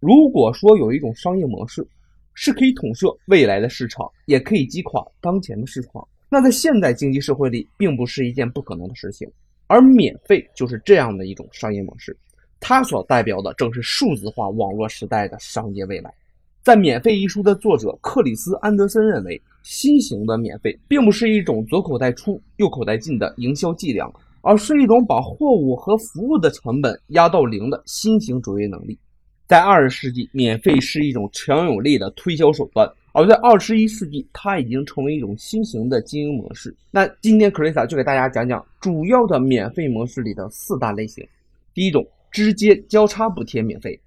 如果说有一种商业模式是可以统摄未来的市场，也可以击垮当前的市场，那在现代经济社会里，并不是一件不可能的事情。而免费就是这样的一种商业模式，它所代表的正是数字化网络时代的商业未来。在《免费》一书的作者克里斯·安德森认为，新型的免费并不是一种左口袋出、右口袋进的营销伎俩，而是一种把货物和服务的成本压到零的新型卓越能力。在二十世纪，免费是一种强有力的推销手段。而在二十一世纪，它已经成为一种新型的经营模式。那今天 Krisa 就给大家讲讲主要的免费模式里的四大类型。第一种，直接交叉补贴免费。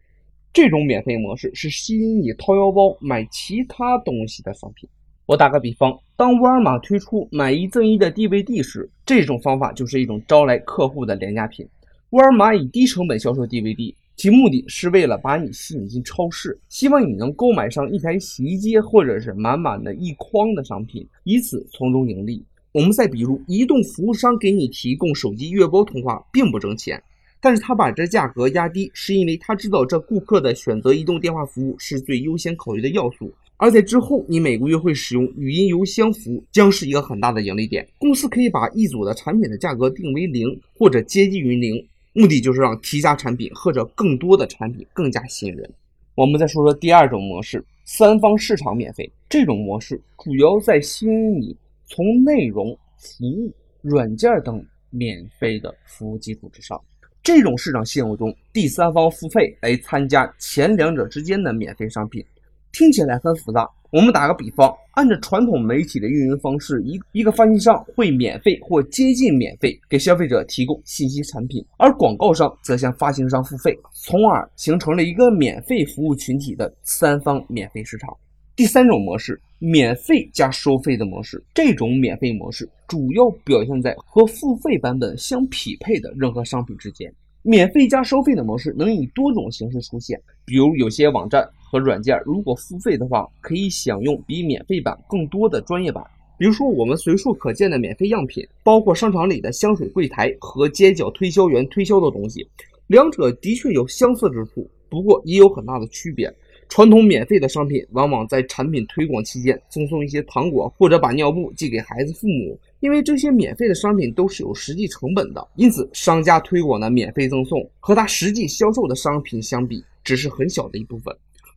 这种免费模式是吸引你掏腰包买其他东西的商品。我打个比方，当沃尔玛推出买一赠一的 DVD 时，这种方法就是一种招来客户的廉价品。沃尔玛以低成本销售 DVD。其目的是为了把你吸引进超市，希望你能购买上一台洗衣机或者是满满的一筐的商品，以此从中盈利。我们再比如，移动服务商给你提供手机月包通话，并不挣钱，但是他把这价格压低，是因为他知道这顾客的选择移动电话服务是最优先考虑的要素。而在之后，你每个月会使用语音邮箱服务，将是一个很大的盈利点。公司可以把一组的产品的价格定为零，或者接近于零。目的就是让提价产品或者更多的产品更加吸引人。我们再说说第二种模式，三方市场免费。这种模式主要在吸引你从内容、服务、软件等免费的服务基础之上。这种市场线路中，第三方付费来参加前两者之间的免费商品，听起来很复杂。我们打个比方，按照传统媒体的运营方式，一一个发行商会免费或接近免费给消费者提供信息产品，而广告商则向发行商付费，从而形成了一个免费服务群体的三方免费市场。第三种模式，免费加收费的模式，这种免费模式主要表现在和付费版本相匹配的任何商品之间。免费加收费的模式能以多种形式出现，比如有些网站。和软件如果付费的话，可以享用比免费版更多的专业版。比如说，我们随处可见的免费样品，包括商场里的香水柜台和街角推销员推销的东西，两者的确有相似之处，不过也有很大的区别。传统免费的商品往往在产品推广期间赠送一些糖果，或者把尿布寄给孩子父母。因为这些免费的商品都是有实际成本的，因此商家推广的免费赠送和他实际销售的商品相比，只是很小的一部分。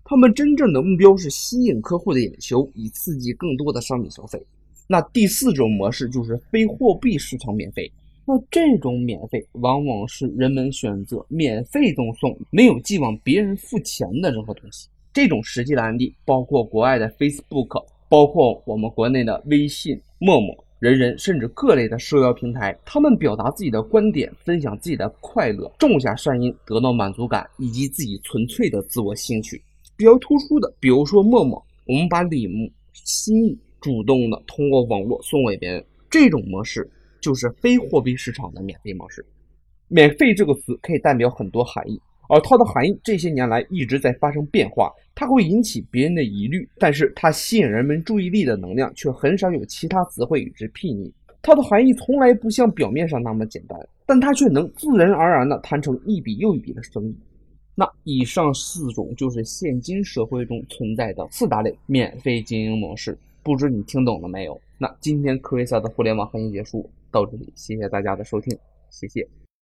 他们真正的目标是吸引客户的眼球，以刺激更多的商品消费。那第四种模式就是非货币市场免费。那这种免费往往是人们选择免费赠送，没有寄望别人付钱的任何东西。这种实际的案例包括国外的 Facebook，包括我们国内的微信、陌陌、人人，甚至各类的社交平台。他们表达自己的观点，分享自己的快乐，种下善因，得到满足感，以及自己纯粹的自我兴趣。比较突出的，比如说陌陌，我们把礼物、心意主动的通过网络送给别人，这种模式就是非货币市场的免费模式。免费这个词可以代表很多含义，而它的含义这些年来一直在发生变化。它会引起别人的疑虑，但是它吸引人们注意力的能量却很少有其他词汇与之媲美。它的含义从来不像表面上那么简单，但它却能自然而然地谈成一笔又一笔的生意。那以上四种就是现今社会中存在的四大类免费经营模式，不知你听懂了没有？那今天科瑞萨的互联网行业结束到这里，谢谢大家的收听，谢谢。